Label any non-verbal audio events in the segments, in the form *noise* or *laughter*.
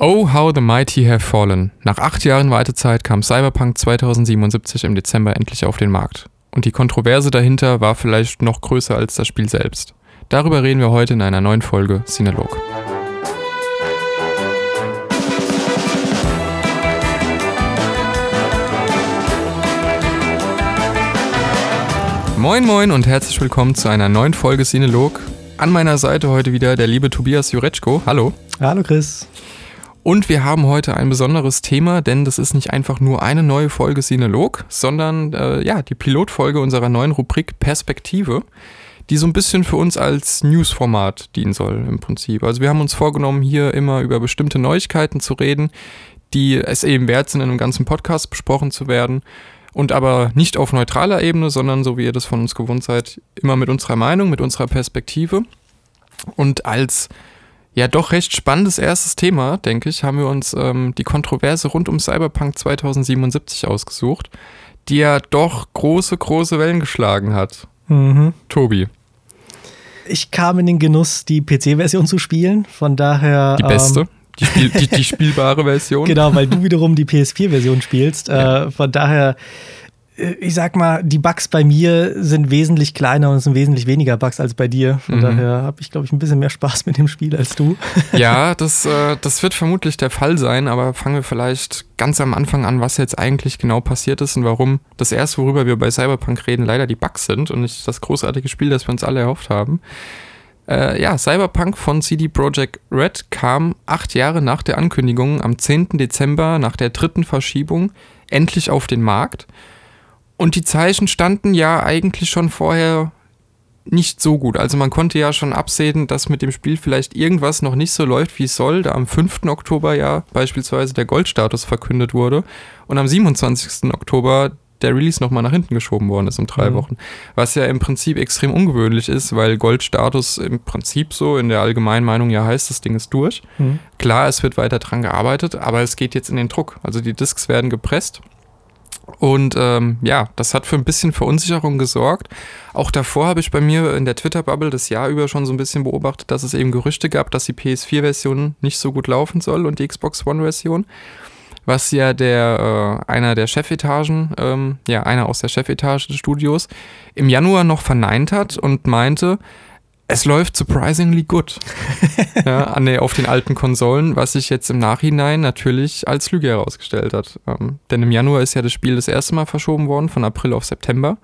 Oh, how the mighty have fallen. Nach acht Jahren Wartezeit kam Cyberpunk 2077 im Dezember endlich auf den Markt. Und die Kontroverse dahinter war vielleicht noch größer als das Spiel selbst. Darüber reden wir heute in einer neuen Folge Cinelog. Moin moin und herzlich willkommen zu einer neuen Folge Cinelog. An meiner Seite heute wieder der liebe Tobias Jureczko. Hallo. Hallo Chris. Und wir haben heute ein besonderes Thema, denn das ist nicht einfach nur eine neue Folge Cinelog, sondern äh, ja, die Pilotfolge unserer neuen Rubrik Perspektive, die so ein bisschen für uns als Newsformat dienen soll im Prinzip. Also wir haben uns vorgenommen, hier immer über bestimmte Neuigkeiten zu reden, die es eben wert sind, in einem ganzen Podcast besprochen zu werden. Und aber nicht auf neutraler Ebene, sondern so wie ihr das von uns gewohnt seid, immer mit unserer Meinung, mit unserer Perspektive. Und als ja, doch recht spannendes erstes Thema, denke ich, haben wir uns ähm, die Kontroverse rund um Cyberpunk 2077 ausgesucht, die ja doch große, große Wellen geschlagen hat. Mhm. Tobi. Ich kam in den Genuss, die PC-Version zu spielen, von daher. Die beste. Ähm, die, Spiel, die, die, *laughs* spielbare Version. Genau, weil du wiederum die PS4-Version spielst. Ja. Äh, von daher ich sag mal, die Bugs bei mir sind wesentlich kleiner und es sind wesentlich weniger Bugs als bei dir. Von mhm. daher habe ich, glaube ich, ein bisschen mehr Spaß mit dem Spiel als du. *laughs* Ja, das, äh, das wird vermutlich der Fall sein, aber fangen wir vielleicht ganz am Anfang an, was jetzt eigentlich genau passiert ist und warum das erste, worüber wir bei Cyberpunk reden, leider die Bugs sind und nicht das großartige Spiel, das wir uns alle erhofft haben. Äh, ja, Cyberpunk von CD Projekt Red kam acht Jahre nach der Ankündigung am 10. Dezember nach der dritten Verschiebung endlich auf den Markt. Und die Zeichen standen ja eigentlich schon vorher nicht so gut. Also man konnte ja schon absehen, dass mit dem Spiel vielleicht irgendwas noch nicht so läuft, wie es soll, da am 5. Oktober ja beispielsweise der Goldstatus verkündet wurde und am 27. Oktober der Release nochmal nach hinten geschoben worden ist um drei mhm. Wochen. Was ja im Prinzip extrem ungewöhnlich ist, weil Goldstatus im Prinzip so in der allgemeinen Meinung ja heißt, das Ding ist durch. Mhm. Klar, es wird weiter dran gearbeitet, aber es geht jetzt in den Druck. Also die Discs werden gepresst und ähm, ja, das hat für ein bisschen Verunsicherung gesorgt. Auch davor habe ich bei mir in der Twitter-Bubble das Jahr über schon so ein bisschen beobachtet, dass es eben Gerüchte gab, dass die PS4-Version nicht so gut laufen soll und die Xbox One-Version. Was ja der, äh, einer der Chefetagen, ähm, ja, einer aus der Chefetage des Studios, im Januar noch verneint hat und meinte, es läuft surprisingly good *laughs* ja, an der, auf den alten Konsolen, was sich jetzt im Nachhinein natürlich als Lüge herausgestellt hat. Ähm, denn im Januar ist ja das Spiel das erste Mal verschoben worden, von April auf September.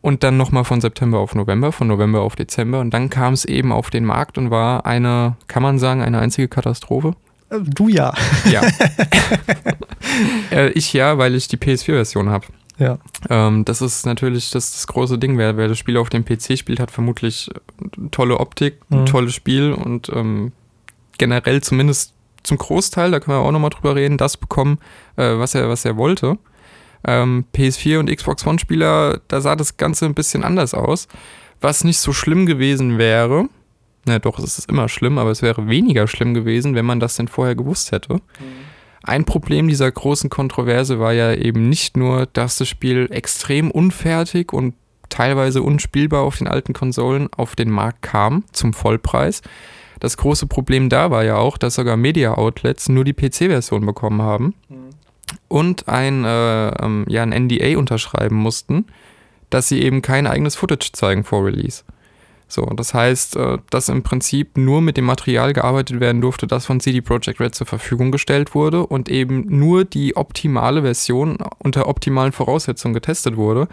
Und dann nochmal von September auf November, von November auf Dezember. Und dann kam es eben auf den Markt und war eine, kann man sagen, eine einzige Katastrophe. Äh, du ja. Ja. *laughs* *laughs* äh, ich ja, weil ich die PS4-Version habe. Ja. Ähm, das ist natürlich das, das große Ding. Wer, wer, das Spiel auf dem PC spielt, hat vermutlich tolle Optik, mhm. ein tolles Spiel und ähm, generell zumindest zum Großteil, da können wir auch nochmal drüber reden, das bekommen, äh, was, er, was er wollte. Ähm, PS4 und Xbox One-Spieler, da sah das Ganze ein bisschen anders aus. Was nicht so schlimm gewesen wäre, na doch, es ist immer schlimm, aber es wäre weniger schlimm gewesen, wenn man das denn vorher gewusst hätte. Mhm. Ein Problem dieser großen Kontroverse war ja eben nicht nur, dass das Spiel extrem unfertig und teilweise unspielbar auf den alten Konsolen auf den Markt kam zum Vollpreis. Das große Problem da war ja auch, dass sogar Media Outlets nur die PC-Version bekommen haben mhm. und ein, äh, ähm, ja, ein NDA unterschreiben mussten, dass sie eben kein eigenes Footage zeigen vor Release. So, das heißt, äh, dass im Prinzip nur mit dem Material gearbeitet werden durfte, das von CD Projekt Red zur Verfügung gestellt wurde und eben nur die optimale Version unter optimalen Voraussetzungen getestet wurde. Mhm.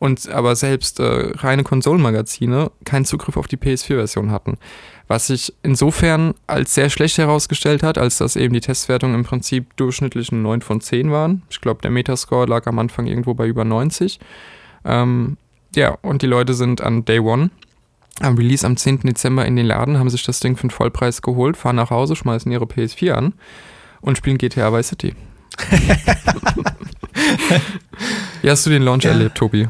Und aber selbst äh, reine Konsolenmagazine keinen Zugriff auf die PS4-Version hatten. Was sich insofern als sehr schlecht herausgestellt hat, als dass eben die Testwertungen im Prinzip durchschnittlich 9 von 10 waren. Ich glaube, der Metascore lag am Anfang irgendwo bei über 90. Ähm, ja, und die Leute sind an Day One am Release am 10. Dezember in den Laden, haben sich das Ding für den Vollpreis geholt, fahren nach Hause, schmeißen ihre PS4 an und spielen GTA Vice City. *laughs* Wie hast du den Launch ja. erlebt, Tobi?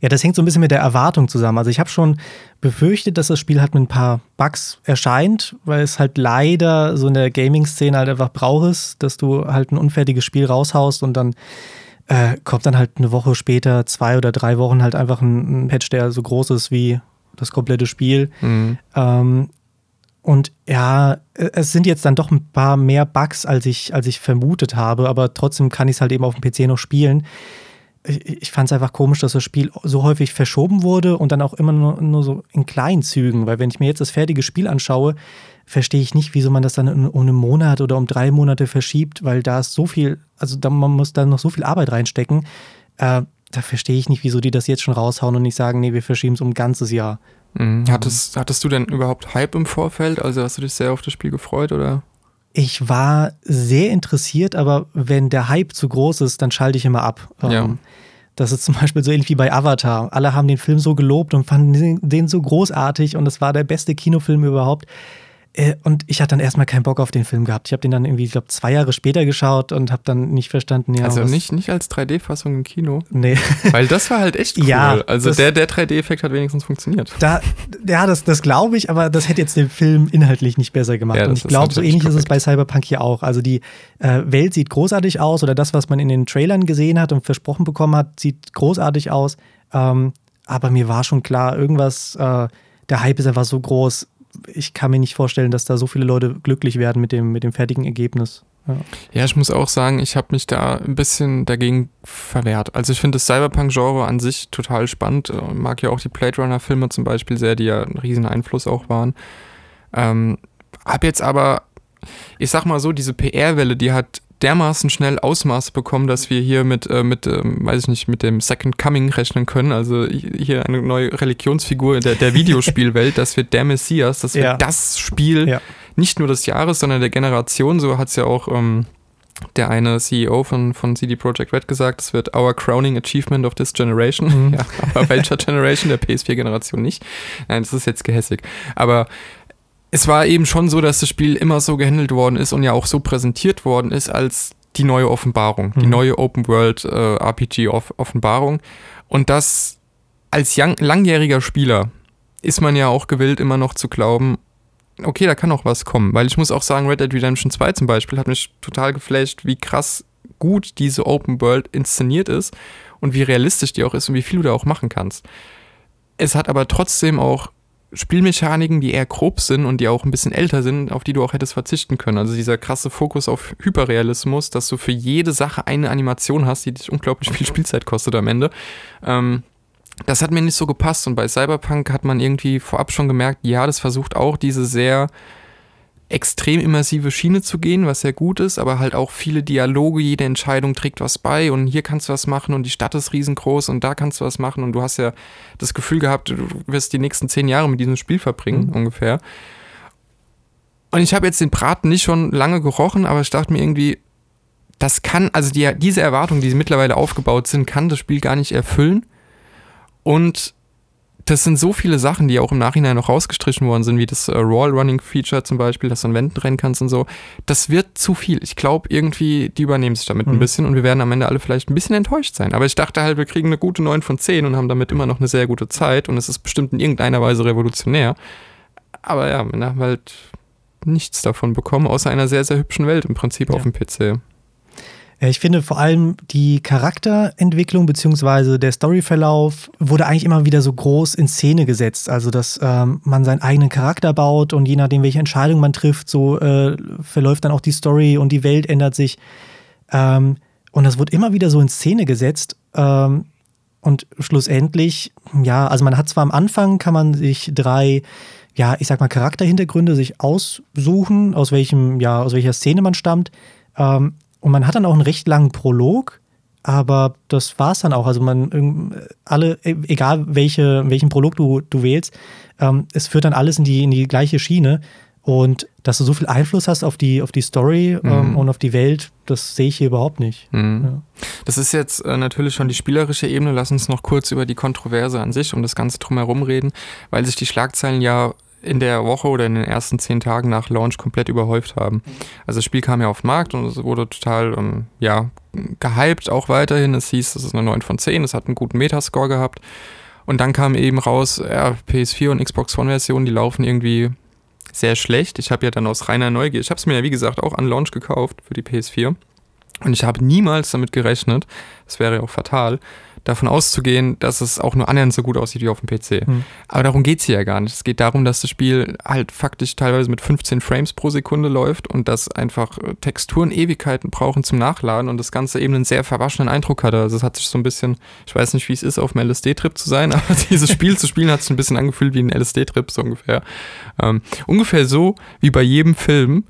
Ja, das hängt so ein bisschen mit der Erwartung zusammen. Also ich habe schon befürchtet, dass das Spiel halt mit ein paar Bugs erscheint, weil es halt leider so in der Gaming-Szene halt einfach braucht dass du halt ein unfertiges Spiel raushaust und dann äh, kommt dann halt eine Woche später, zwei oder drei Wochen halt einfach ein, ein Patch, der so groß ist wie das komplette Spiel. Mhm. Ähm, und ja, es sind jetzt dann doch ein paar mehr Bugs, als ich, als ich vermutet habe, aber trotzdem kann ich es halt eben auf dem PC noch spielen. Ich, ich fand es einfach komisch, dass das Spiel so häufig verschoben wurde und dann auch immer nur, nur so in kleinen Zügen, weil wenn ich mir jetzt das fertige Spiel anschaue, verstehe ich nicht, wieso man das dann um einen Monat oder um drei Monate verschiebt, weil da ist so viel, also da, man muss da noch so viel Arbeit reinstecken. Äh, da verstehe ich nicht, wieso die das jetzt schon raushauen und nicht sagen, nee, wir verschieben es um ein ganzes Jahr. Mhm. Hattest, hattest du denn überhaupt Hype im Vorfeld? Also hast du dich sehr auf das Spiel gefreut oder? Ich war sehr interessiert, aber wenn der Hype zu groß ist, dann schalte ich immer ab. Ja. Ähm, das ist zum Beispiel so ähnlich wie bei Avatar. Alle haben den Film so gelobt und fanden den so großartig und es war der beste Kinofilm überhaupt. Äh, und ich hatte dann erstmal keinen Bock auf den Film gehabt. Ich habe den dann irgendwie, ich glaube, zwei Jahre später geschaut und habe dann nicht verstanden, ja. Also nicht, nicht als 3D-Fassung im Kino. Nee. *laughs* Weil das war halt echt cool. Ja, also der, der 3D-Effekt hat wenigstens funktioniert. Da, ja, das, das glaube ich, aber das hätte jetzt den Film inhaltlich nicht besser gemacht. Ja, und ich glaube, so ähnlich ist es korrekt. bei Cyberpunk hier auch. Also die äh, Welt sieht großartig aus oder das, was man in den Trailern gesehen hat und versprochen bekommen hat, sieht großartig aus. Ähm, aber mir war schon klar, irgendwas, äh, der Hype ist einfach so groß. Ich kann mir nicht vorstellen, dass da so viele Leute glücklich werden mit dem, mit dem fertigen Ergebnis. Ja. Ja, ich muss auch sagen, ich habe mich da ein bisschen dagegen verwehrt. Also ich finde das Cyberpunk-Genre an sich total spannend. Äh, Mag ja auch die Blade Runner-Filme zum Beispiel sehr, die ja einen riesen Einfluss auch waren. Ähm, hab jetzt aber, ich sag mal so, diese PR-Welle, die hat dermaßen schnell Ausmaße bekommen, dass wir hier mit, äh, mit ähm, weiß ich nicht, mit dem Second Coming rechnen können. Also hier eine neue Religionsfigur der, der *laughs* Videospielwelt, dass wir der Messias, dass wir Ja. das Spiel Ja. nicht nur des Jahres, sondern der Generation, so hat es ja auch ähm, der eine CEO von, von CD Projekt Red gesagt, es wird our crowning achievement of this generation. Mhm. *laughs* Ja, aber welcher Generation? Der PS4-Generation nicht. Nein, das ist jetzt gehässig. Aber es war eben schon so, dass das Spiel immer so gehandelt worden ist und ja auch so präsentiert worden ist als die neue Offenbarung, die Mhm. neue Open World äh, RPG -Off Offenbarung. Und das als young, langjähriger Spieler ist man ja auch gewillt, immer noch zu glauben, okay, da kann noch was kommen. Weil ich muss auch sagen, Red Dead Redemption 2 zum Beispiel hat mich total geflasht, wie krass gut diese Open World inszeniert ist und wie realistisch die auch ist und wie viel du da auch machen kannst. Es hat aber trotzdem auch Spielmechaniken, die eher grob sind und die auch ein bisschen älter sind, auf die du auch hättest verzichten können. Also dieser krasse Fokus auf Hyperrealismus, dass du für jede Sache eine Animation hast, die dich unglaublich viel Spielzeit kostet am Ende. Ähm, das hat mir nicht so gepasst und bei Cyberpunk hat man irgendwie vorab schon gemerkt, ja, das versucht auch diese sehr extrem immersive Schiene zu gehen, was sehr gut ist, aber halt auch viele Dialoge, jede Entscheidung trägt was bei und hier kannst du was machen und die Stadt ist riesengroß und da kannst du was machen und du hast ja das Gefühl gehabt, du wirst die nächsten zehn Jahre mit diesem Spiel verbringen, Mhm. ungefähr. Und ich habe jetzt den Braten nicht schon lange gerochen, aber ich dachte mir irgendwie, das kann, also die, diese Erwartungen, die mittlerweile aufgebaut sind, kann das Spiel gar nicht erfüllen. Und das sind so viele Sachen, die auch im Nachhinein noch rausgestrichen worden sind, wie das äh, Wall-Running-Feature zum Beispiel, dass du an Wänden rennen kannst und so. Das wird zu viel. Ich glaube, irgendwie, die übernehmen sich damit ein Mhm. bisschen und wir werden am Ende alle vielleicht ein bisschen enttäuscht sein. Aber ich dachte halt, wir kriegen eine gute 9 von 10 und haben damit immer noch eine sehr gute Zeit und es ist bestimmt in irgendeiner Weise revolutionär. Aber ja, wir haben halt nichts davon bekommen, außer einer sehr, sehr hübschen Welt im Prinzip Ja. auf dem PC. Ja, ich finde vor allem die Charakterentwicklung bzw. der Storyverlauf wurde eigentlich immer wieder so groß in Szene gesetzt. Also, dass ähm, man seinen eigenen Charakter baut und je nachdem, welche Entscheidung man trifft, so äh, verläuft dann auch die Story und die Welt ändert sich. Ähm, und das wird immer wieder so in Szene gesetzt. Ähm, und schlussendlich, ja, also man hat zwar am Anfang, kann man sich drei, ja, ich sag mal, Charakterhintergründe sich aussuchen, aus welchem, ja, aus welcher Szene man stammt. Ähm, und man hat dann auch einen recht langen Prolog, aber das war's dann auch. Also man ähm, alle, e- egal welche, welchen Prolog du, du wählst, ähm, es führt dann alles in die, in die gleiche Schiene. Und dass du so viel Einfluss hast auf die, auf die Story ähm, Mhm. und auf die Welt, das sehe ich hier überhaupt nicht. Mhm. Ja. Das ist jetzt äh, natürlich schon die spielerische Ebene. Lass uns noch kurz über die Kontroverse an sich und das Ganze drumherum reden, weil sich die Schlagzeilen ja in der Woche oder in den ersten zehn Tagen nach Launch komplett überhäuft haben. Also das Spiel kam ja auf den Markt und es wurde total ähm, ja, gehypt auch weiterhin. Es hieß, es ist eine 9 von 10, es hat einen guten Metascore gehabt. Und dann kam eben raus, ja, PS4 und Xbox One-Version, die laufen irgendwie sehr schlecht. Ich habe ja dann aus reiner Neugier, ich habe es mir ja wie gesagt auch an Launch gekauft für die PS4 Und ich habe niemals damit gerechnet, das wäre ja auch fatal, davon auszugehen, dass es auch nur annähernd so gut aussieht wie auf dem PC. Mhm. Aber darum geht es hier ja gar nicht. Es geht darum, dass das Spiel halt faktisch teilweise mit 15 Frames pro Sekunde läuft und dass einfach äh, Texturen Ewigkeiten brauchen zum Nachladen und das Ganze eben einen sehr verwaschenen Eindruck hatte. Also es hat sich so ein bisschen, ich weiß nicht, wie es ist, auf einem LSD-Trip zu sein, *laughs* aber dieses Spiel zu spielen hat sich ein bisschen angefühlt wie ein LSD-Trip, so ungefähr. Ähm, ungefähr so wie bei jedem Film,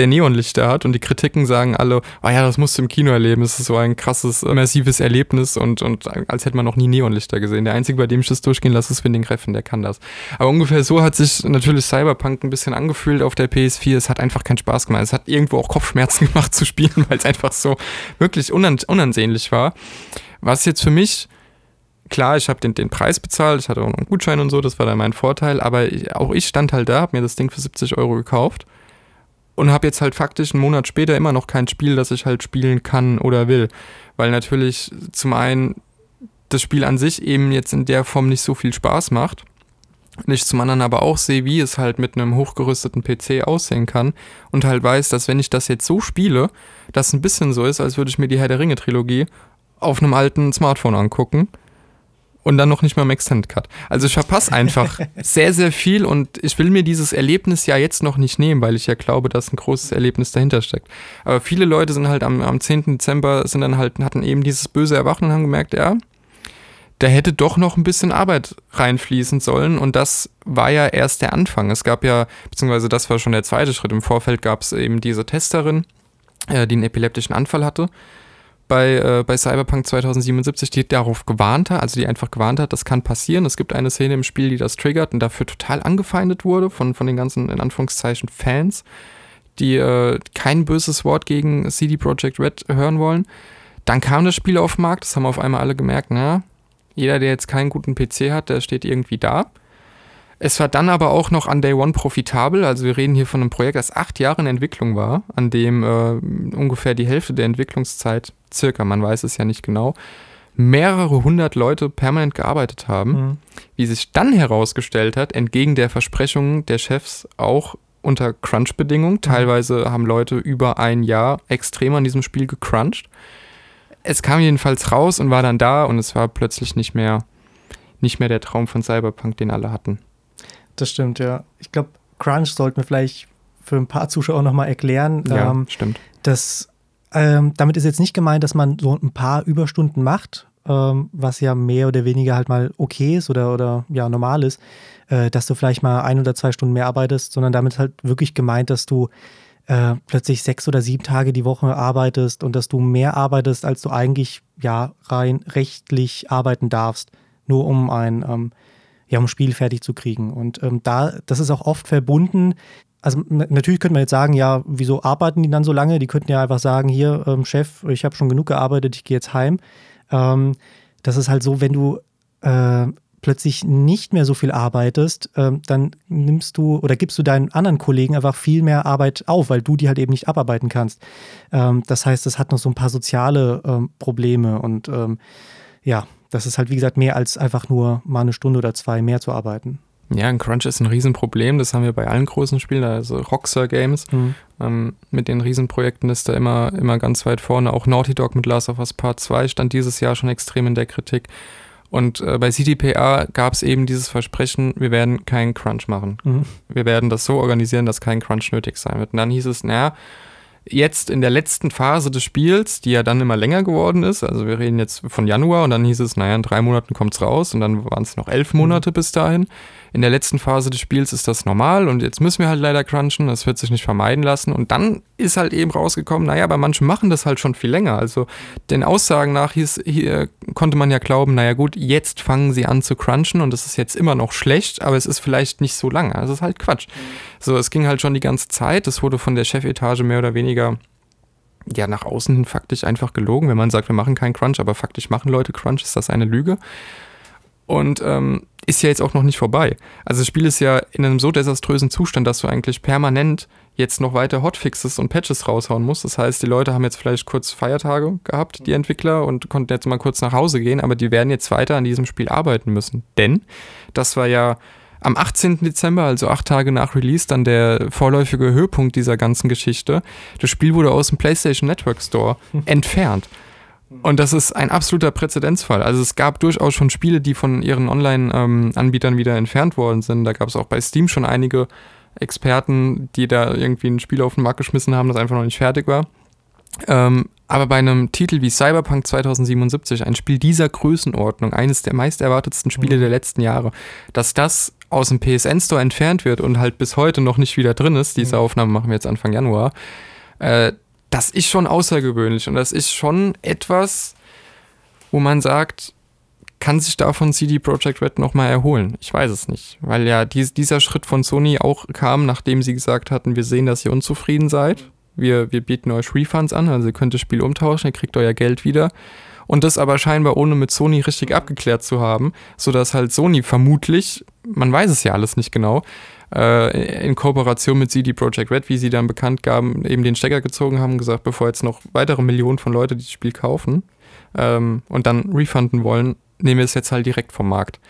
der Neonlichter hat und die Kritiken sagen alle, oh ja, das musst du im Kino erleben, es ist so ein krasses, immersives Erlebnis und, und als hätte man noch nie Neonlichter gesehen. Der Einzige, bei dem ich das durchgehen lasse, ist Winding Refn, der kann das. Aber ungefähr so hat sich natürlich Cyberpunk ein bisschen angefühlt auf der PS4. Es hat einfach keinen Spaß gemacht. Es hat irgendwo auch Kopfschmerzen *laughs* gemacht zu spielen, weil es einfach so wirklich unansehnlich war. Was jetzt für mich klar, ich habe den, den Preis bezahlt, ich hatte auch noch einen Gutschein und so, das war dann mein Vorteil, aber ich, auch ich stand halt da, habe mir das Ding für 70 Euro gekauft und habe jetzt halt faktisch einen Monat später immer noch kein Spiel, das ich halt spielen kann oder will. Weil natürlich zum einen das Spiel an sich eben jetzt in der Form nicht so viel Spaß macht. Und ich zum anderen aber auch sehe, wie es halt mit einem hochgerüsteten PC aussehen kann und halt weiß, dass wenn ich das jetzt so spiele, das ein bisschen so ist, als würde ich mir die Herr der Ringe Trilogie auf einem alten Smartphone angucken und dann noch nicht mal im Extended Cut. Also ich verpasse einfach *laughs* sehr, sehr viel und ich will mir dieses Erlebnis ja jetzt noch nicht nehmen, weil ich ja glaube, dass ein großes Erlebnis dahinter steckt. Aber viele Leute sind halt am, am 10. Dezember, sind dann halt, hatten eben dieses böse Erwachen und haben gemerkt, ja, da hätte doch noch ein bisschen Arbeit reinfließen sollen und das war ja erst der Anfang. Es gab ja, beziehungsweise das war schon der zweite Schritt. Im Vorfeld gab es eben diese Testerin, äh, die einen epileptischen Anfall hatte bei, äh, bei Cyberpunk 2077, die darauf gewarnt hat, also die einfach gewarnt hat, das kann passieren. Es gibt eine Szene im Spiel, die das triggert und dafür total angefeindet wurde von, von den ganzen, in Anführungszeichen, Fans, die äh, kein böses Wort gegen CD Projekt Red hören wollen. Dann kam das Spiel auf den Markt, das haben auf einmal alle gemerkt, na, jeder, der jetzt keinen guten PC hat, der steht irgendwie da. Es war dann aber auch noch an Day One profitabel. Also wir reden hier von einem Projekt, das acht Jahre in Entwicklung war, an dem äh, ungefähr die Hälfte der Entwicklungszeit, circa, man weiß es ja nicht genau, mehrere hundert Leute permanent gearbeitet haben. Mhm. Wie sich dann herausgestellt hat, entgegen der Versprechungen der Chefs auch unter Crunch-Bedingungen. Mhm. Teilweise haben Leute über ein Jahr extrem an diesem Spiel gecrunched. Es kam jedenfalls raus und war dann da und es war plötzlich nicht mehr, nicht mehr der Traum von Cyberpunk, den alle hatten. Das stimmt, ja. Ich glaube, Crunch sollten wir vielleicht für ein paar Zuschauer nochmal erklären. Ja, ähm, stimmt. Das, ähm, damit ist jetzt nicht gemeint, dass man so ein paar Überstunden macht, ähm, was ja mehr oder weniger halt mal okay ist oder, oder ja normal ist, äh, dass du vielleicht mal ein oder zwei Stunden mehr arbeitest, sondern damit ist halt wirklich gemeint, dass du äh, plötzlich sechs oder sieben Tage die Woche arbeitest und dass du mehr arbeitest, als du eigentlich ja rein rechtlich arbeiten darfst, nur um ein ähm, ja, um Spiel fertig zu kriegen. Und ähm, da, das ist auch oft verbunden. Also natürlich könnte man jetzt sagen, ja, wieso arbeiten die dann so lange? Die könnten ja einfach sagen, hier, ähm, Chef, ich habe schon genug gearbeitet, ich gehe jetzt heim. Ähm, das ist halt so, wenn du äh, plötzlich nicht mehr so viel arbeitest, ähm, dann nimmst du oder gibst du deinen anderen Kollegen einfach viel mehr Arbeit auf, weil du die halt eben nicht abarbeiten kannst. Ähm, das heißt, es hat noch so ein paar soziale ähm, Probleme und ähm, ja, das ist halt, wie gesagt, mehr als einfach nur mal eine Stunde oder zwei mehr zu arbeiten. Ja, ein Crunch ist ein Riesenproblem. Das haben wir bei allen großen Spielen, also Rockstar Games. Mhm. Ähm, mit den Riesenprojekten ist da immer, immer ganz weit vorne. Auch Naughty Dog mit Last of Us Part 2 stand dieses Jahr schon extrem in der Kritik. Und äh, bei CDPA gab es eben dieses Versprechen, wir werden keinen Crunch machen. Mhm. Wir werden das so organisieren, dass kein Crunch nötig sein wird. Und dann hieß es, naja, jetzt in der letzten Phase des Spiels, die ja dann immer länger geworden ist, also wir reden jetzt von Januar und dann hieß es, naja, in drei Monaten kommt es raus und dann waren es noch elf Monate mhm. bis dahin in der letzten Phase des Spiels ist das normal und jetzt müssen wir halt leider crunchen, das wird sich nicht vermeiden lassen. Und dann ist halt eben rausgekommen, naja, aber manche machen das halt schon viel länger. Also den Aussagen nach hieß, hier konnte man ja glauben, naja gut, jetzt fangen sie an zu crunchen und es ist jetzt immer noch schlecht, aber es ist vielleicht nicht so lange. Also es ist halt Quatsch. So, es ging halt schon die ganze Zeit, es wurde von der Chefetage mehr oder weniger ja, nach außen hin faktisch einfach gelogen. Wenn man sagt, wir machen keinen Crunch, aber faktisch machen Leute Crunch, ist das eine Lüge. Und ähm, ist ja jetzt auch noch nicht vorbei. Also das Spiel ist ja in einem so desaströsen Zustand, dass du eigentlich permanent jetzt noch weiter Hotfixes und Patches raushauen musst. Das heißt, die Leute haben jetzt vielleicht kurz Feiertage gehabt, die Entwickler, und konnten jetzt mal kurz nach Hause gehen, aber die werden jetzt weiter an diesem Spiel arbeiten müssen. Denn das war ja am 18. Dezember, also acht Tage nach Release, dann der vorläufige Höhepunkt dieser ganzen Geschichte. Das Spiel wurde aus dem PlayStation Network Store *laughs* entfernt. Und das ist ein absoluter Präzedenzfall. Also es gab durchaus schon Spiele, die von ihren Online-Anbietern wieder entfernt worden sind. Da gab es auch bei Steam schon einige Experten, die da irgendwie ein Spiel auf den Markt geschmissen haben, das einfach noch nicht fertig war. Ähm, aber bei einem Titel wie Cyberpunk 2077, ein Spiel dieser Größenordnung, eines der meist erwartetsten Spiele mhm. der letzten Jahre, dass das aus dem PSN Store entfernt wird und halt bis heute noch nicht wieder drin ist, diese mhm. Aufnahme machen wir jetzt Anfang Januar, äh, das ist schon außergewöhnlich und das ist schon etwas, wo man sagt, kann sich davon CD Projekt Red nochmal erholen? Ich weiß es nicht, weil ja dies, dieser Schritt von Sony auch kam, nachdem sie gesagt hatten, wir sehen, dass ihr unzufrieden seid wir, wir bieten euch Refunds an, also ihr könnt das Spiel umtauschen, ihr kriegt euer Geld wieder. Und das aber scheinbar ohne mit Sony richtig abgeklärt zu haben, sodass halt Sony vermutlich, man weiß es ja alles nicht genau, äh, in Kooperation mit CD Projekt Red, wie sie dann bekannt gaben, eben den Stecker gezogen haben, gesagt, bevor jetzt noch weitere Millionen von Leuten das Spiel kaufen ähm, und dann refunden wollen, nehmen wir es jetzt halt direkt vom Markt.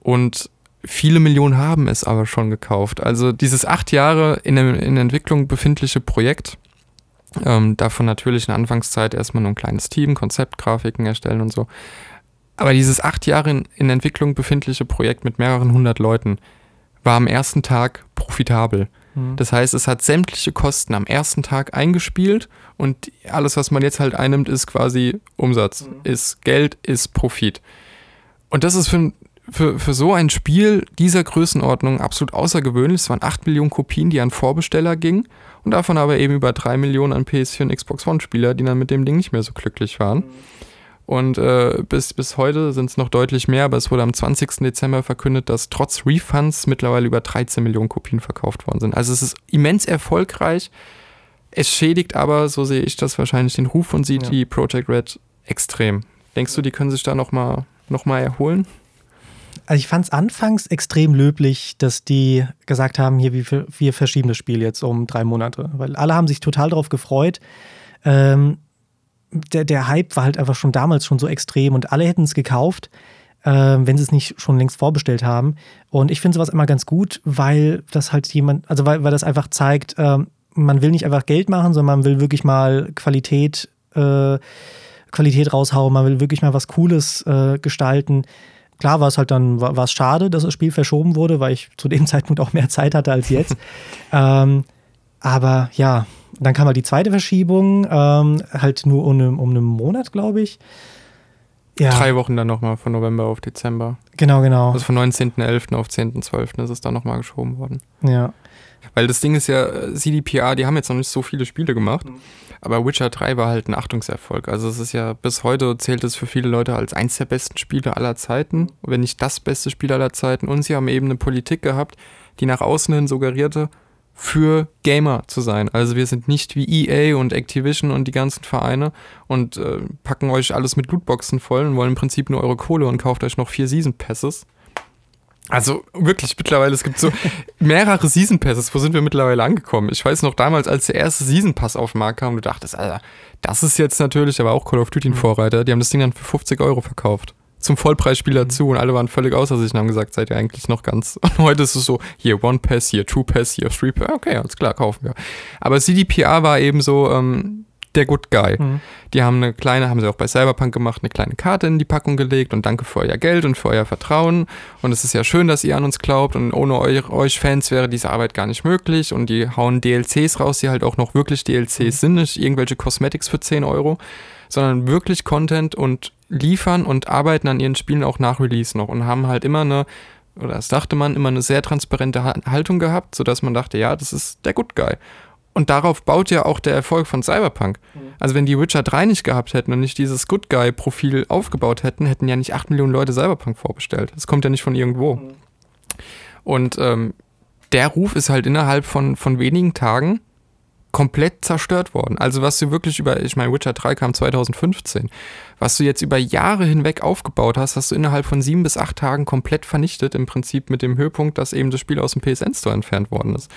Und Viele Millionen haben es aber schon gekauft. Also dieses acht Jahre in, in Entwicklung befindliche Projekt, ähm, davon natürlich in Anfangszeit erstmal nur ein kleines Team, Konzeptgrafiken erstellen und so. Aber dieses acht Jahre in, in Entwicklung befindliche Projekt mit mehreren hundert Leuten war am ersten Tag profitabel. Mhm. Das heißt, es hat sämtliche Kosten am ersten Tag eingespielt und alles, was man jetzt halt einnimmt, ist quasi Umsatz, mhm. ist Geld, ist Profit. Und das ist für, für, für so ein Spiel dieser Größenordnung absolut außergewöhnlich. Es waren 8 Millionen Kopien, die an Vorbesteller gingen und davon aber eben über 3 Millionen an PS4 und Xbox One-Spieler, die dann mit dem Ding nicht mehr so glücklich waren. Mhm. Und äh, bis, bis heute sind es noch deutlich mehr, aber es wurde am 20. Dezember verkündet, dass trotz Refunds mittlerweile über 13 Millionen Kopien verkauft worden sind. Also es ist immens erfolgreich. Es schädigt aber, so sehe ich das wahrscheinlich, den Ruf von CD ja. Projekt Red extrem. Denkst du, die können sich da nochmal noch mal erholen? Also ich fand es anfangs extrem löblich, dass die gesagt haben, hier, wir, wir verschieben das Spiel jetzt um drei Monate. Weil alle haben sich total darauf gefreut. Ähm, der, der Hype war halt einfach schon damals schon so extrem und alle hätten es gekauft, äh, wenn sie es nicht schon längst vorbestellt haben. Und ich finde sowas immer ganz gut, weil das halt jemand, also weil, weil das einfach zeigt, äh, man will nicht einfach Geld machen, sondern man will wirklich mal Qualität, äh, Qualität raushauen, man will wirklich mal was Cooles äh, gestalten. Klar war es halt dann war, es schade, dass das Spiel verschoben wurde, weil ich zu dem *laughs* Zeitpunkt auch mehr Zeit hatte als jetzt. ähm, aber ja, dann kam halt die zweite Verschiebung, ähm, halt nur um, um einen Monat, glaube ich. Ja. Drei Wochen dann nochmal von November auf Dezember. Genau, genau. Also von 19.11. auf 10.12. ist es dann nochmal geschoben worden. Ja. Weil das Ding ist ja, CDPR, die haben jetzt noch nicht so viele Spiele gemacht. Mhm. Aber Witcher 3 war halt ein Achtungserfolg. Also es ist ja bis heute zählt es für viele Leute als eins der besten Spiele aller Zeiten, wenn nicht das beste Spiel aller Zeiten. Und sie haben eben eine Politik gehabt, die nach außen hin suggerierte, für Gamer zu sein. Also wir sind nicht wie EA und Activision und die ganzen Vereine und äh, packen euch alles mit Lootboxen voll und wollen im Prinzip nur eure Kohle und kauft euch noch vier Season Passes. Also wirklich, mittlerweile, es gibt so *laughs* mehrere Season Passes. Wo sind wir mittlerweile angekommen? Ich weiß noch damals, als der erste Season Pass auf den Markt kam, du dachtest, Alter, das ist jetzt natürlich, aber auch Call of Duty ein mhm. Vorreiter. Die haben das Ding dann für 50 Euro verkauft. Zum Vollpreisspiel dazu mhm. und alle waren völlig außer sich und haben gesagt, seid ihr eigentlich noch ganz. *laughs* Und heute ist es so, hier One Pass, hier Two Pass, hier Three Pass. Okay, alles klar, kaufen wir. Aber CDPR war eben so, ähm, der Good Guy. Mhm. Die haben eine kleine, haben sie auch bei Cyberpunk gemacht, eine kleine Karte in die Packung gelegt und danke für euer Geld und für euer Vertrauen. Und es ist ja schön, dass ihr an uns glaubt und ohne euch, euch Fans wäre diese Arbeit gar nicht möglich. Und die hauen DLCs raus, die halt auch noch wirklich DLCs mhm. sind, nicht irgendwelche Cosmetics für 10 Euro, sondern wirklich Content und liefern und arbeiten an ihren Spielen auch nach Release noch und haben halt immer eine oder das dachte man, immer eine sehr transparente Haltung gehabt, sodass man dachte, ja, das ist der Good Guy. Und darauf baut ja auch der Erfolg von Cyberpunk. Mhm. Also wenn die Witcher 3 nicht gehabt hätten und nicht dieses Good Guy-Profil aufgebaut hätten, hätten ja nicht 8 Millionen Leute Cyberpunk vorbestellt. Das kommt ja nicht von irgendwo. Mhm. Und ähm, der Ruf ist halt innerhalb von, von wenigen Tagen komplett zerstört worden. Also was du wirklich über, ich meine, Witcher 3 kam 2015, was du jetzt über Jahre hinweg aufgebaut hast, hast du innerhalb von sieben bis acht Tagen komplett vernichtet, im Prinzip mit dem Höhepunkt, dass eben das Spiel aus dem PSN Store entfernt worden ist.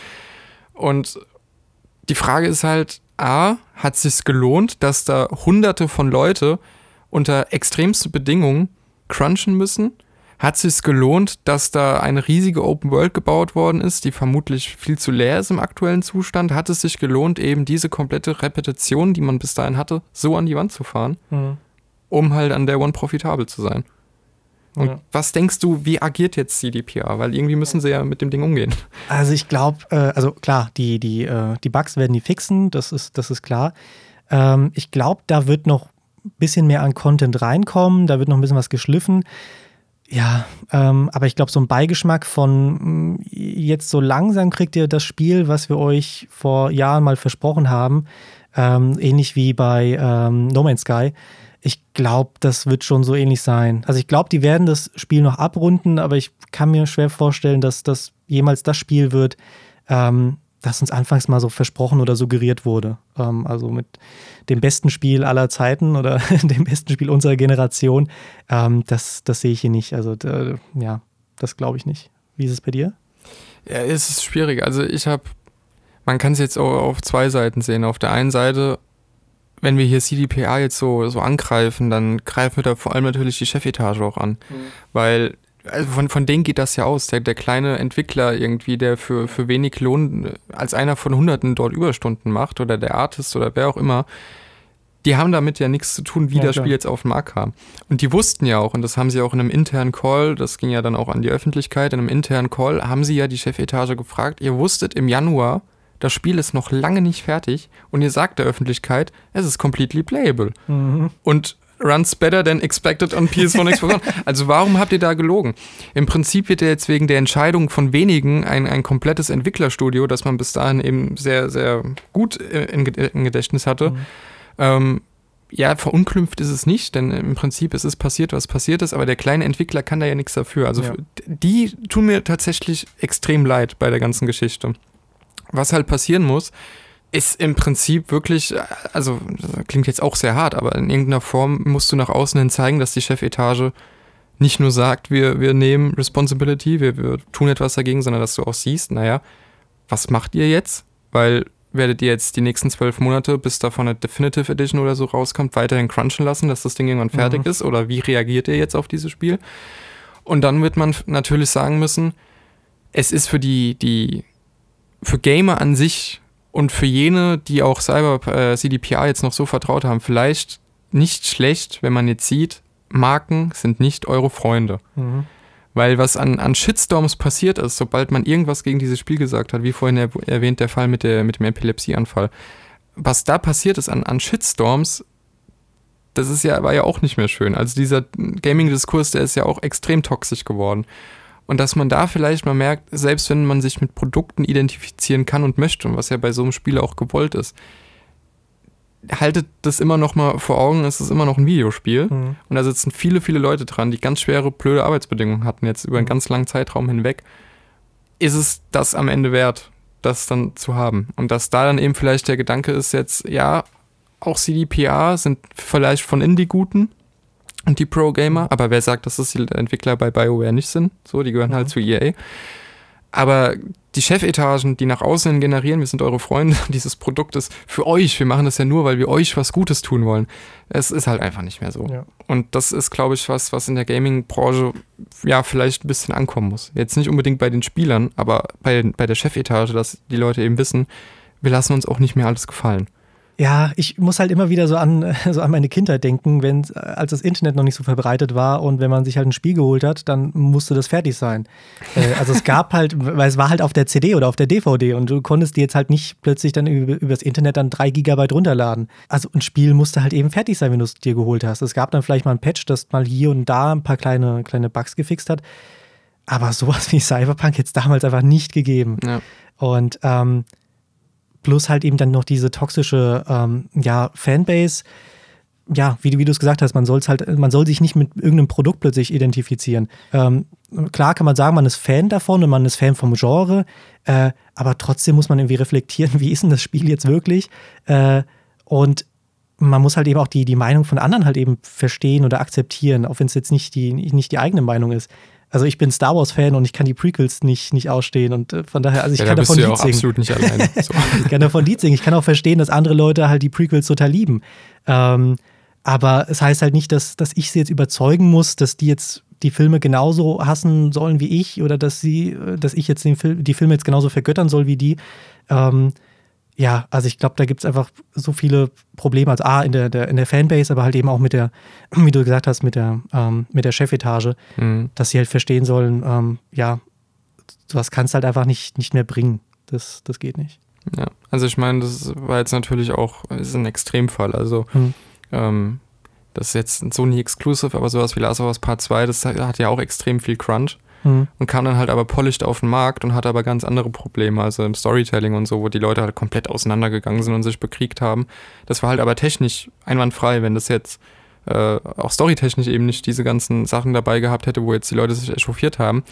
Und die Frage ist halt, A, hat es sich gelohnt, dass da hunderte von Leute unter extremsten Bedingungen crunchen müssen? Hat es sich gelohnt, dass da eine riesige Open World gebaut worden ist, die vermutlich viel zu leer ist im aktuellen Zustand? Hat es sich gelohnt, eben diese komplette Repetition, die man bis dahin hatte, so an die Wand zu fahren, mhm. um halt an der One profitabel zu sein? Und ja. was denkst du, wie agiert jetzt CDPR? Weil irgendwie müssen sie ja mit dem Ding umgehen. Also ich glaube, äh, also klar, die, die, äh, die Bugs werden die fixen, das ist, das ist klar. Ähm, ich glaube, da wird noch ein bisschen mehr an Content reinkommen, da wird noch ein bisschen was geschliffen. Ja, ähm, aber ich glaube, so ein Beigeschmack von mm, jetzt so langsam kriegt ihr das Spiel, was wir euch vor Jahren mal versprochen haben, ähm, ähnlich wie bei ähm, No Man's Sky. Ich glaube, das wird schon so ähnlich sein. Also ich glaube, die werden das Spiel noch abrunden, aber ich kann mir schwer vorstellen, dass das jemals das Spiel wird, ähm, das uns anfangs mal so versprochen oder suggeriert wurde. Ähm, also mit dem besten Spiel aller Zeiten oder *laughs* dem besten Spiel unserer Generation. Ähm, das, das sehe ich hier nicht. Also äh, ja, das glaube ich nicht. Wie ist es bei dir? Ja, es ist schwierig. Also ich habe, man kann es jetzt auch auf zwei Seiten sehen. Auf der einen Seite, wenn wir hier CDPA jetzt so, so angreifen, dann greifen wir da vor allem natürlich die Chefetage auch an. Mhm. Weil also von, von denen geht das ja aus. Der, der kleine Entwickler irgendwie, der für, für wenig Lohn als einer von Hunderten dort Überstunden macht oder der Artist oder wer auch immer, die haben damit ja nichts zu tun, wie ja, das klar. Spiel jetzt auf den Markt kam. Und die wussten ja auch, und das haben sie auch in einem internen Call, das ging ja dann auch an die Öffentlichkeit, in einem internen Call haben sie ja die Chefetage gefragt, ihr wusstet im Januar, das Spiel ist noch lange nicht fertig und ihr sagt der Öffentlichkeit, es ist completely playable. Mhm. Und runs better than expected on PS1 Xbox One. *laughs* Also warum habt ihr da gelogen? Im Prinzip wird ja jetzt wegen der Entscheidung von wenigen ein, ein komplettes Entwicklerstudio, das man bis dahin eben sehr, sehr gut in, in Gedächtnis hatte, mhm. ähm, ja, verunklümpft ist es nicht, denn im Prinzip ist es passiert, was passiert ist, aber der kleine Entwickler kann da ja nichts dafür. Also ja. die tun mir tatsächlich extrem leid bei der ganzen Geschichte. Was halt passieren muss, ist im Prinzip wirklich, also klingt jetzt auch sehr hart, aber in irgendeiner Form musst du nach außen hin zeigen, dass die Chefetage nicht nur sagt, wir, wir nehmen Responsibility, wir, wir tun etwas dagegen, sondern dass du auch siehst, naja, was macht ihr jetzt? Weil werdet ihr jetzt die nächsten zwölf Monate, bis davon eine Definitive Edition oder so rauskommt, weiterhin crunchen lassen, dass das Ding irgendwann fertig mhm. ist? Oder wie reagiert ihr jetzt auf dieses Spiel? Und dann wird man natürlich sagen müssen, es ist für die, die, für Gamer an sich und für jene, die auch Cyber äh, CDPR jetzt noch so vertraut haben, vielleicht nicht schlecht, wenn man jetzt sieht, Marken sind nicht eure Freunde. Mhm. Weil was an, an Shitstorms passiert ist, sobald man irgendwas gegen dieses Spiel gesagt hat, wie vorhin er, erwähnt, der Fall mit, der, mit dem Epilepsieanfall, was da passiert ist an, an Shitstorms, das ist ja, war ja auch nicht mehr schön. Also dieser Gaming-Diskurs, der ist ja auch extrem toxisch geworden. Und dass man da vielleicht mal merkt, selbst wenn man sich mit Produkten identifizieren kann und möchte, und was ja bei so einem Spiel auch gewollt ist, haltet das immer noch mal vor Augen, es ist immer noch ein Videospiel. Mhm. Und da sitzen viele, viele Leute dran, die ganz schwere, blöde Arbeitsbedingungen hatten, jetzt über einen mhm. ganz langen Zeitraum hinweg. Ist es das am Ende wert, das dann zu haben? Und dass da dann eben vielleicht der Gedanke ist jetzt, ja, auch CDPR sind vielleicht von Indie guten, und die Pro-Gamer. Aber wer sagt, dass das die Entwickler bei BioWare nicht sind? So, die gehören halt mhm. halt zu EA. Aber die Chefetagen, die nach außen hin generieren, wir sind eure Freunde *laughs* dieses Produktes für euch. Wir machen das ja nur, weil wir euch was Gutes tun wollen. Es ist halt einfach nicht mehr so. Ja. Und das ist, glaube ich, was, was in der Gaming-Branche ja vielleicht ein bisschen ankommen muss. Jetzt nicht unbedingt bei den Spielern, aber bei, bei der Chefetage, dass die Leute eben wissen, wir lassen uns auch nicht mehr alles gefallen. Ja, ich muss halt immer wieder so an, *laughs* so an meine Kindheit denken, wenn, als das Internet noch nicht so verbreitet war und wenn man sich halt ein Spiel geholt hat, dann musste das fertig sein. Äh, also es gab halt, *laughs* weil es war halt auf der CD oder auf der DVD und du konntest dir jetzt halt nicht plötzlich dann über, übers Internet dann drei Gigabyte runterladen. Also ein Spiel musste halt eben fertig sein, wenn du es dir geholt hast. Es gab dann vielleicht mal ein Patch, das mal hier und da ein paar kleine, kleine Bugs gefixt hat. Aber sowas *laughs* wie Cyberpunk es damals einfach nicht gegeben. Ja. Und ähm, plus halt eben dann noch diese toxische ähm, ja, Fanbase. Ja, wie, wie du es gesagt hast, man, soll's halt, man soll sich nicht mit irgendeinem Produkt plötzlich identifizieren. Ähm, klar kann man sagen, man ist Fan davon und man ist Fan vom Genre, äh, aber trotzdem muss man irgendwie reflektieren, *laughs* wie ist denn das Spiel jetzt wirklich? Äh, und man muss halt eben auch die, die Meinung von anderen halt eben verstehen oder akzeptieren, auch wenn es jetzt nicht die, nicht die eigene Meinung ist. Also ich bin Star Wars-Fan und ich kann die Prequels nicht, nicht ausstehen. Und äh, von daher, also ich ja, kann da davon Lied ja singen. absolut nicht alleine. *laughs* So. ich kann davon Lied singen. Ich kann auch verstehen, dass andere Leute halt die Prequels total lieben. Ähm, aber es heißt halt nicht, dass, dass ich sie jetzt überzeugen muss, dass die jetzt die Filme genauso hassen sollen wie ich oder dass sie, äh, dass ich jetzt den Film, die Filme jetzt genauso vergöttern soll wie die. Ähm, ja, also ich glaube, da gibt es einfach so viele Probleme, als A in der, der, in der Fanbase, aber halt eben auch mit der, *clears throat* wie du gesagt hast, mit der, ähm, mit der Chefetage, mhm. dass sie halt verstehen sollen, ähm, ja, sowas kannst du halt einfach nicht, nicht mehr bringen. Das, das geht nicht. Ja, also ich meine, das war jetzt natürlich auch ist ein Extremfall. Also mhm. ähm, das ist jetzt Sony Exclusive, aber sowas wie Last of Us Part 2, das hat ja auch extrem viel Crunch mhm. und kam dann halt aber polished auf den Markt und hatte aber ganz andere Probleme, also im Storytelling und so, wo die Leute halt komplett auseinandergegangen sind und sich bekriegt haben. Das war halt aber technisch einwandfrei, wenn das jetzt äh, auch storytechnisch eben nicht diese ganzen Sachen dabei gehabt hätte, wo jetzt die Leute sich echauffiert haben,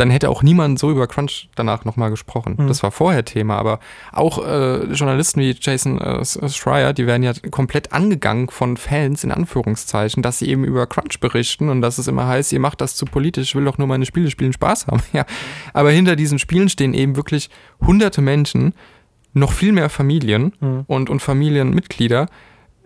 dann hätte auch niemand so über Crunch danach nochmal gesprochen. Mhm. Das war vorher Thema, aber auch äh, Journalisten wie Jason äh, Schreier, die werden ja komplett angegangen von Fans, in Anführungszeichen, dass sie eben über Crunch berichten und dass es immer heißt, ihr macht das zu politisch, ich will doch nur meine Spiele spielen, Spaß haben. *laughs* ja. Aber hinter diesen Spielen stehen eben wirklich hunderte Menschen, noch viel mehr Familien mhm. und, und Familienmitglieder,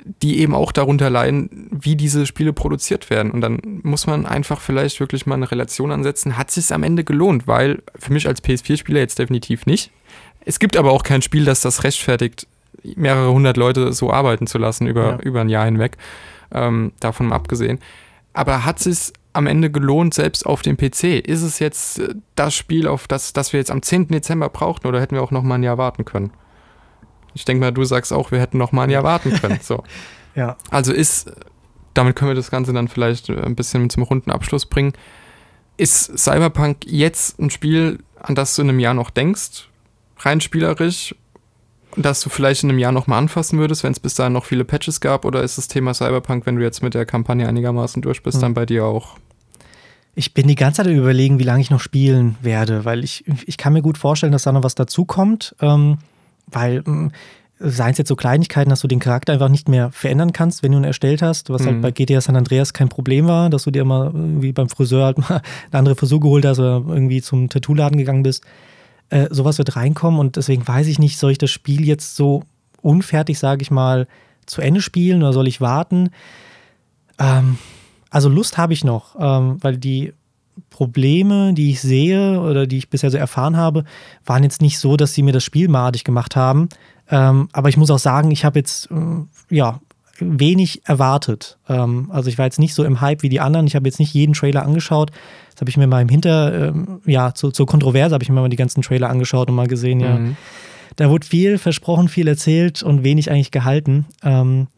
die eben auch darunter leiden, wie diese Spiele produziert werden. Und dann muss man einfach vielleicht wirklich mal eine Relation ansetzen. Hat sich am Ende gelohnt? Weil für mich als PS4-Spieler jetzt definitiv nicht. Es gibt aber auch kein Spiel, das das rechtfertigt, mehrere hundert Leute so arbeiten zu lassen über, ja. über ein Jahr hinweg. Ähm, davon mal abgesehen. Aber hat es am Ende gelohnt, selbst auf dem PC? Ist es jetzt äh, das Spiel, auf das, das wir jetzt am 10. Dezember brauchten oder hätten wir auch noch mal ein Jahr warten können? Ich denke mal, du sagst auch, wir hätten noch mal ein Jahr warten können. So. *laughs* ja. Also ist, damit können wir das Ganze dann vielleicht äh, ein bisschen zum runden Abschluss bringen. Ist Cyberpunk jetzt ein Spiel, an das du in einem Jahr noch denkst, rein spielerisch, dass du vielleicht in einem Jahr noch mal anfassen würdest, wenn es bis dahin noch viele Patches gab? Oder ist das Thema Cyberpunk, wenn du jetzt mit der Kampagne einigermaßen durch bist, mhm. dann bei dir auch ich bin die ganze Zeit überlegen, wie lange ich noch spielen werde, weil ich, ich kann mir gut vorstellen, dass da noch was dazukommt. Ähm, weil hm, seien es jetzt so Kleinigkeiten, dass du den Charakter einfach nicht mehr verändern kannst, wenn du ihn erstellt hast, was halt mhm. halt bei GTA San Andreas kein Problem war, dass du dir mal wie beim Friseur halt mal *laughs* eine andere Frisur geholt hast oder irgendwie zum Tattoo-Laden gegangen bist. Äh, sowas wird reinkommen und deswegen weiß ich nicht, soll ich das Spiel jetzt so unfertig, sage ich mal, zu Ende spielen oder soll ich warten? Ähm, also Lust habe ich noch, ähm, weil die Probleme, die ich sehe oder die ich bisher so erfahren habe, waren jetzt nicht so, dass sie mir das Spiel madig gemacht haben. Ähm, aber ich muss auch sagen, ich habe jetzt äh, ja wenig erwartet. Ähm, also ich war jetzt nicht so im Hype wie die anderen. Ich habe jetzt nicht jeden Trailer angeschaut. Das habe ich mir mal im Hinter, ähm, ja, zur, zur Kontroverse habe ich mir mal die ganzen Trailer angeschaut und mal gesehen, ja. Mhm. Da wurde viel versprochen, viel erzählt und wenig eigentlich gehalten. Ähm,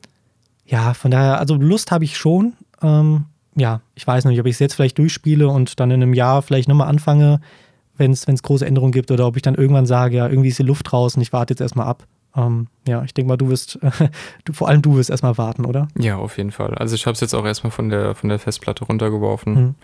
ja, von daher, also Lust habe ich schon. Ähm, ja, ich weiß nicht, ob ich es jetzt vielleicht durchspiele und dann in einem Jahr vielleicht nochmal anfange, wenn es große Änderungen gibt oder ob ich dann irgendwann sage, ja, irgendwie ist die Luft draußen, ich warte jetzt erstmal ab. Ähm, ja, ich denke mal, du wirst, *laughs* du, vor allem du wirst erstmal warten, oder? Ja, auf jeden Fall. Also ich habe es jetzt auch erstmal von der, von der Festplatte runtergeworfen. Mhm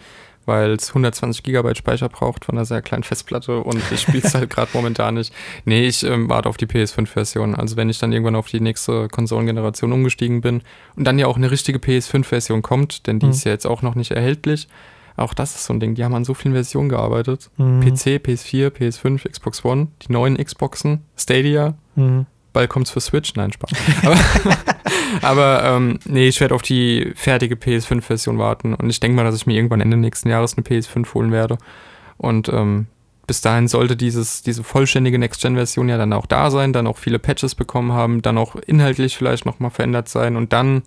weil es 120 Gigabyte Speicher braucht von einer sehr kleinen Festplatte und ich spiele es halt *laughs* gerade momentan nicht. Nee, ich ähm, warte auf die PS5-Version. Also wenn ich dann irgendwann auf die nächste Konsolengeneration umgestiegen bin und dann ja auch eine richtige PS5-Version kommt, denn die mhm. ist ja jetzt auch noch nicht erhältlich. Auch das ist so ein Ding, die haben an so vielen Versionen gearbeitet. Mhm. PC, PS4, PS5, Xbox One, die neuen Xboxen, Stadia. Mhm. Bald kommt's für Switch. Nein, Spaß. Aber *laughs* Aber ähm, nee, ich werde auf die fertige PS5-Version warten. Und ich denke mal, dass ich mir irgendwann Ende nächsten Jahres eine PS5 holen werde. Und ähm, bis dahin sollte dieses, diese vollständige Next-Gen-Version ja dann auch da sein, dann auch viele Patches bekommen haben, dann auch inhaltlich vielleicht nochmal verändert sein. Und dann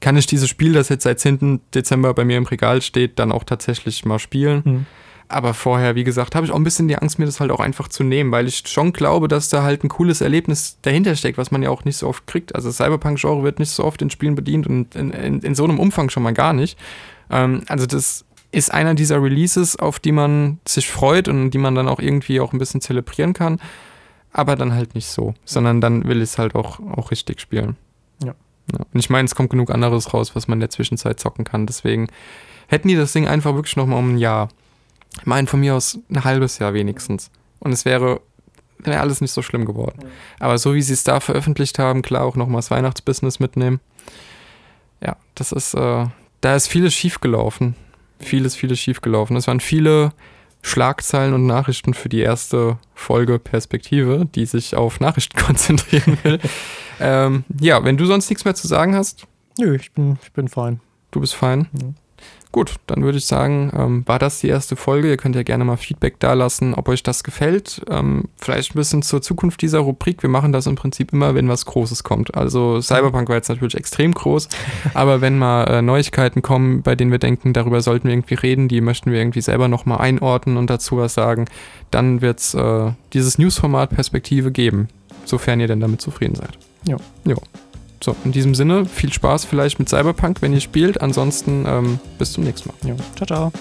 kann ich dieses Spiel, das jetzt seit 10. Dezember bei mir im Regal steht, dann auch tatsächlich mal spielen. Mhm. Aber vorher, wie gesagt, habe ich auch ein bisschen die Angst, mir das halt auch einfach zu nehmen, weil ich schon glaube, dass da halt ein cooles Erlebnis dahinter steckt, was man ja auch nicht so oft kriegt. Also Cyberpunk-Genre wird nicht so oft in Spielen bedient und in, in, in so einem Umfang schon mal gar nicht. Ähm, also das ist einer dieser Releases, auf die man sich freut und die man dann auch irgendwie auch ein bisschen zelebrieren kann. Aber dann halt nicht so, sondern dann will ich es halt auch, auch richtig spielen. Ja. ja. Und ich meine, es kommt genug anderes raus, was man in der Zwischenzeit zocken kann. Deswegen hätten die das Ding einfach wirklich noch mal um ein Jahr ich meine, von mir aus ein halbes Jahr wenigstens. Und es wäre, wäre alles nicht so schlimm geworden. Aber so wie sie es da veröffentlicht haben, klar auch nochmal das Weihnachtsbusiness mitnehmen. Ja, das ist, äh, da ist vieles schiefgelaufen. Vieles, vieles schiefgelaufen. Es waren viele Schlagzeilen und Nachrichten für die erste Folge Perspektive, die sich auf Nachrichten *laughs* konzentrieren will. ähm, ja, wenn du sonst nichts mehr zu sagen hast. Nö, ich bin, ich bin fein. Du bist fein? Mhm. Gut, dann würde ich sagen, ähm, war das die erste Folge. Ihr könnt ja gerne mal Feedback da lassen, ob euch das gefällt. Ähm, vielleicht ein bisschen zur Zukunft dieser Rubrik. Wir machen das im Prinzip immer, wenn was Großes kommt. Also Cyberpunk war jetzt natürlich extrem groß, *laughs* aber wenn mal äh, Neuigkeiten kommen, bei denen wir denken, darüber sollten wir irgendwie reden, die möchten wir irgendwie selber nochmal einordnen und dazu was sagen, dann wird es äh, dieses Newsformat Perspektive geben, sofern ihr denn damit zufrieden seid. Ja. Ja. So, in diesem Sinne, viel Spaß vielleicht mit Cyberpunk, wenn ihr spielt. Ansonsten ähm, bis zum nächsten Mal. Ja. Ciao, ciao.